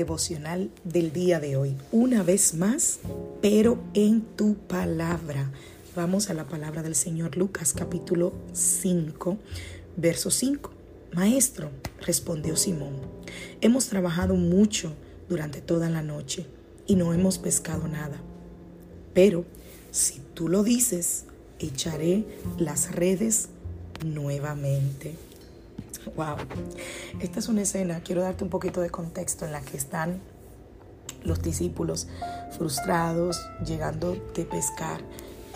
Devocional del día de hoy. Una vez más, pero en tu palabra. Vamos a la palabra del Señor Lucas capítulo 5, verso 5. Maestro, respondió Simón, hemos trabajado mucho durante toda la noche y no hemos pescado nada. Pero si tú lo dices, echaré las redes nuevamente. Wow. Esta es una escena, quiero darte un poquito de contexto en la que están los discípulos frustrados, llegando de pescar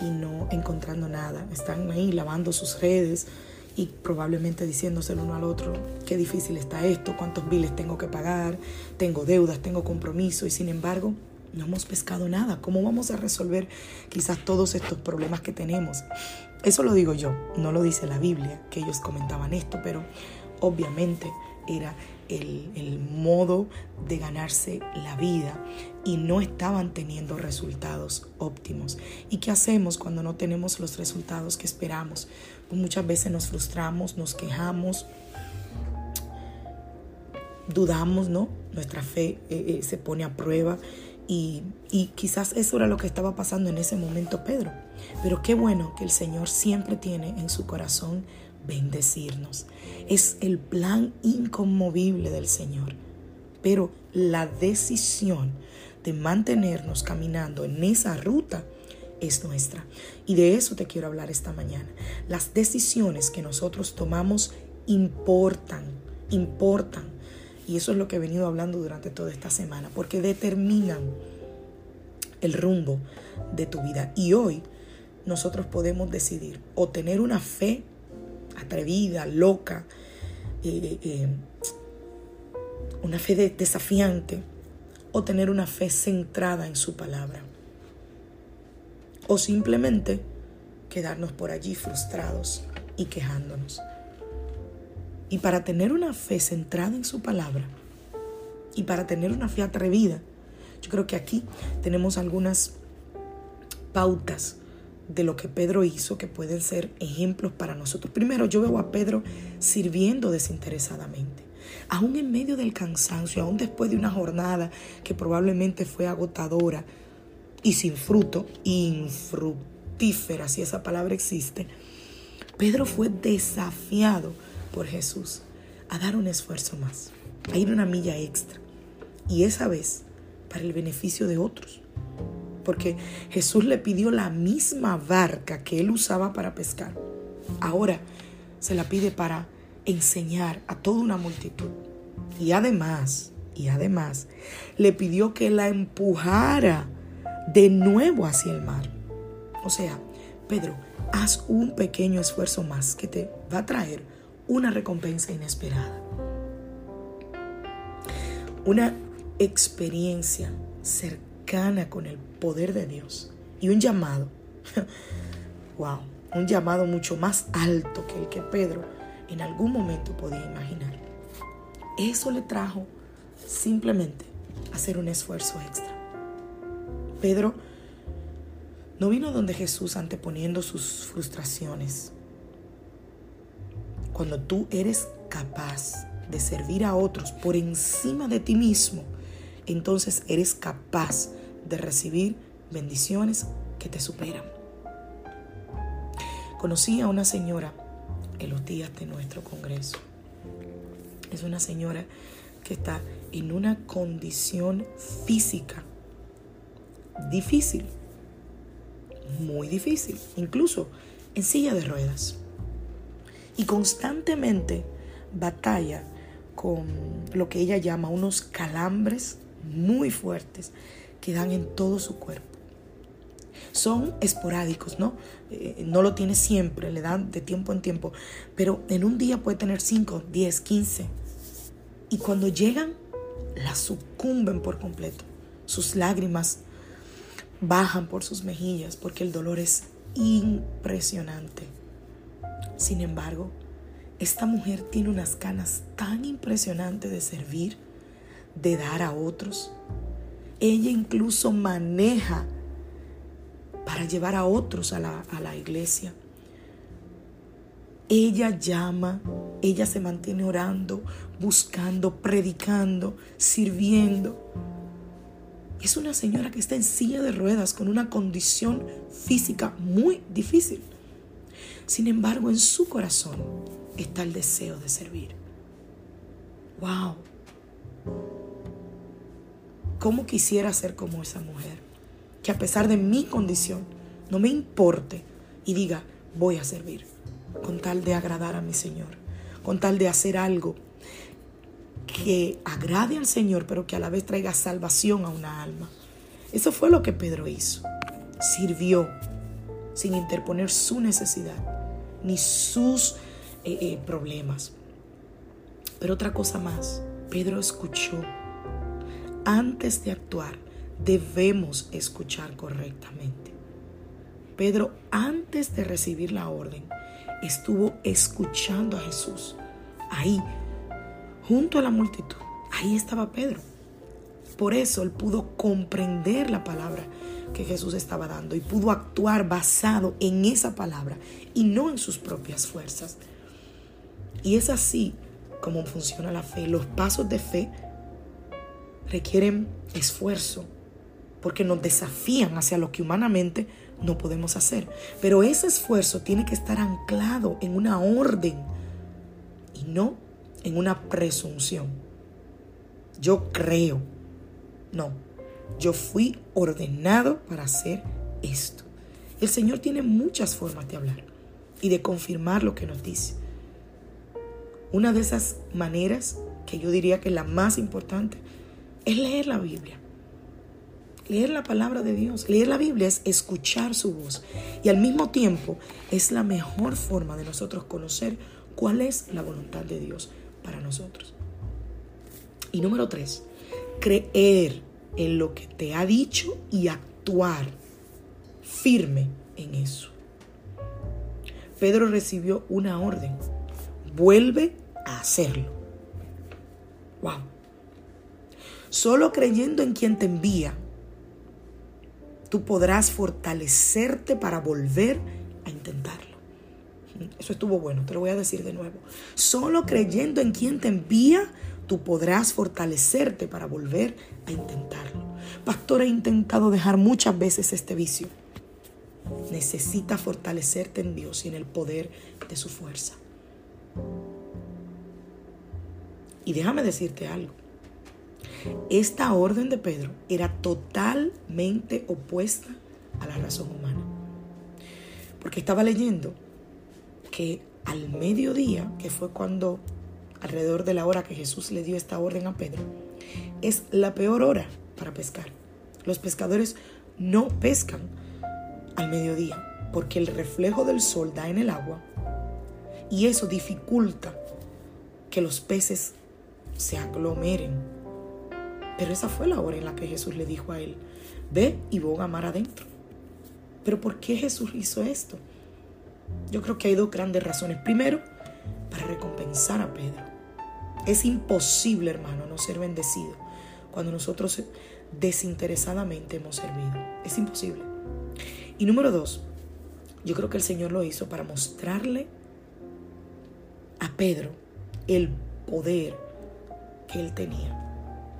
y no encontrando nada. Están ahí lavando sus redes y probablemente diciéndose el uno al otro, qué difícil está esto, cuántos biles tengo que pagar, tengo deudas, tengo compromiso y sin embargo no hemos pescado nada. ¿Cómo vamos a resolver quizás todos estos problemas que tenemos? Eso lo digo yo, no lo dice la Biblia, que ellos comentaban esto, pero obviamente era el, el, modo de ganarse la vida y no estaban teniendo resultados óptimos. ¿Y qué hacemos cuando no tenemos los resultados que esperamos? Pues muchas veces nos frustramos, nos quejamos, dudamos, ¿no? Nuestra fe eh, eh, se pone a prueba y, quizás eso era lo que estaba pasando en ese momento Pedro. Pero qué bueno que el Señor siempre tiene en su corazón bendecirnos. Es el plan inconmovible del Señor. Pero la decisión de mantenernos caminando en esa ruta es nuestra. Y de eso te quiero hablar esta mañana. Las decisiones que nosotros tomamos importan, importan. Y eso es lo que he venido hablando durante toda esta semana, porque determinan el rumbo de tu vida. Y hoy nosotros podemos decidir o tener una fe atrevida, loca, eh, eh, una fe desafiante, o tener una fe centrada en su palabra. O simplemente quedarnos por allí frustrados y quejándonos. Y para tener una fe centrada en su palabra y para tener una fe atrevida, yo creo que aquí tenemos algunas pautas de lo que Pedro hizo que pueden ser ejemplos para nosotros. Primero, yo veo a Pedro sirviendo desinteresadamente. Aún en medio del cansancio, aún después de una jornada que probablemente fue agotadora y sin fruto, infructífera, si esa palabra existe, Pedro fue desafiado por Jesús a dar un esfuerzo más, a ir una milla extra. Y esa vez para el beneficio de otros porque Jesús le pidió la misma barca que él usaba para pescar. Ahora se la pide para enseñar a toda una multitud. Y además, y además, le pidió que la empujara de nuevo hacia el mar. O sea, Pedro, haz un pequeño esfuerzo más que te va a traer una recompensa inesperada. Una experiencia cercana con el poder de Dios y un llamado, wow, un llamado mucho más alto que el que Pedro en algún momento podía imaginar. Eso le trajo simplemente hacer un esfuerzo extra. Pedro no vino donde Jesús anteponiendo sus frustraciones. Cuando tú eres capaz de servir a otros por encima de ti mismo, entonces eres capaz de recibir bendiciones que te superan. Conocí a una señora en los días de nuestro congreso. Es una señora que está en una condición física difícil, muy difícil, incluso en silla de ruedas. Y constantemente batalla con lo que ella llama unos calambres muy fuertes que dan en todo su cuerpo. son esporádicos, ¿no? Eh, no lo tiene siempre, le dan de tiempo en tiempo, pero en un día puede tener 5, 10, 15. Y cuando llegan, la sucumben por completo. Sus lágrimas bajan por sus mejillas porque el dolor es impresionante. Sin embargo, esta mujer tiene unas ganas tan impresionantes de servir, de dar a otros. Ella incluso maneja para llevar a otros a la, a la iglesia. Ella llama, ella se mantiene orando, buscando, predicando, sirviendo. Es una señora que está en silla de ruedas con una condición física muy difícil. Sin embargo, en su corazón está el deseo de servir. ¡Wow! ¿Cómo quisiera ser como esa mujer? Que a pesar de mi condición, no me importe y diga, voy a servir, con tal de agradar a mi Señor, con tal de hacer algo que agrade al Señor, pero que a la vez traiga salvación a una alma. Eso fue lo que Pedro hizo. Sirvió sin interponer su necesidad ni sus eh, eh, problemas. Pero otra cosa más, Pedro escuchó. Antes de actuar, debemos escuchar correctamente. Pedro, antes de recibir la orden, estuvo escuchando a Jesús. Ahí, junto a la multitud. Ahí estaba Pedro. Por eso él pudo comprender la palabra que Jesús estaba dando y pudo actuar basado en esa palabra y no en sus propias fuerzas. Y es así como funciona la fe. Los pasos de fe requieren esfuerzo porque nos desafían hacia lo que humanamente no podemos hacer. Pero ese esfuerzo tiene que estar anclado en una orden y no en una presunción. Yo creo. No, yo fui ordenado para hacer esto. El Señor tiene muchas formas de hablar y de confirmar lo que nos dice. Una de esas maneras, que yo diría que es la más importante, es leer la Biblia. Leer la palabra de Dios. Leer la Biblia es escuchar su voz. Y al mismo tiempo es la mejor forma de nosotros conocer cuál es la voluntad de Dios para nosotros. Y número tres, creer en lo que te ha dicho y actuar firme en eso. Pedro recibió una orden. Vuelve a hacerlo. Wow. Solo creyendo en quien te envía, tú podrás fortalecerte para volver a intentarlo. Eso estuvo bueno, te lo voy a decir de nuevo. Solo creyendo en quien te envía, tú podrás fortalecerte para volver a intentarlo. Pastor, he intentado dejar muchas veces este vicio. Necesita fortalecerte en Dios y en el poder de su fuerza. Y déjame decirte algo. Esta orden de Pedro era totalmente opuesta a la razón humana. Porque estaba leyendo que al mediodía, que fue cuando alrededor de la hora que Jesús le dio esta orden a Pedro, es la peor hora para pescar. Los pescadores no pescan al mediodía porque el reflejo del sol da en el agua y eso dificulta que los peces se aglomeren. Pero esa fue la hora en la que Jesús le dijo a él, ve y boga mar adentro. Pero ¿por qué Jesús hizo esto? Yo creo que hay dos grandes razones. Primero, para recompensar a Pedro. Es imposible, hermano, no ser bendecido cuando nosotros desinteresadamente hemos servido. Es imposible. Y número dos, yo creo que el Señor lo hizo para mostrarle a Pedro el poder que él tenía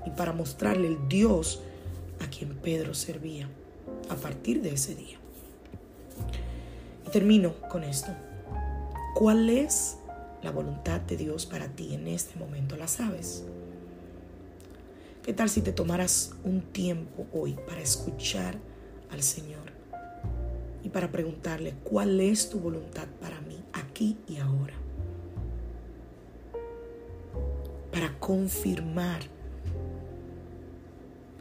y para mostrarle el Dios a quien Pedro servía a partir de ese día. Y termino con esto. ¿Cuál es la voluntad de Dios para ti en este momento? ¿La sabes? ¿Qué tal si te tomaras un tiempo hoy para escuchar al Señor y para preguntarle cuál es tu voluntad para mí aquí y ahora? Para confirmar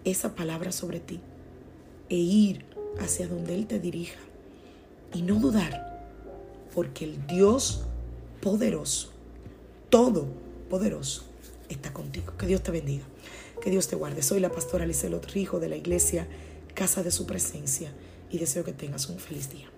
esa palabra sobre ti e ir hacia donde Él te dirija y no dudar, porque el Dios poderoso, todo poderoso, está contigo. Que Dios te bendiga, que Dios te guarde. Soy la pastora Lizelot Rijo de la iglesia Casa de Su Presencia y deseo que tengas un feliz día.